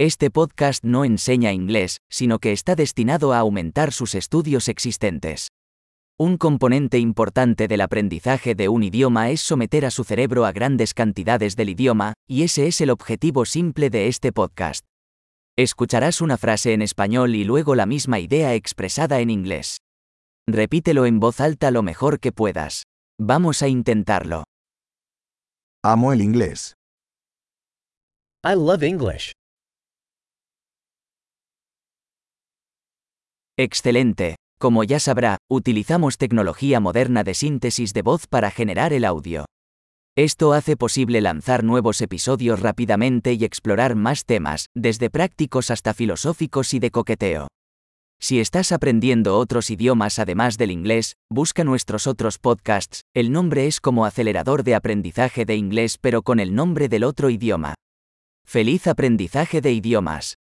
Este podcast no enseña inglés, sino que está destinado a aumentar sus estudios existentes. Un componente importante del aprendizaje de un idioma es someter a su cerebro a grandes cantidades del idioma, y ese es el objetivo simple de este podcast. Escucharás una frase en español y luego la misma idea expresada en inglés. Repítelo en voz alta lo mejor que puedas. Vamos a intentarlo. Amo el inglés. I love English. Excelente. Como ya sabrá, utilizamos tecnología moderna de síntesis de voz para generar el audio. Esto hace posible lanzar nuevos episodios rápidamente y explorar más temas, desde prácticos hasta filosóficos y de coqueteo. Si estás aprendiendo otros idiomas además del inglés, busca nuestros otros podcasts, el nombre es como acelerador de aprendizaje de inglés pero con el nombre del otro idioma. Feliz aprendizaje de idiomas.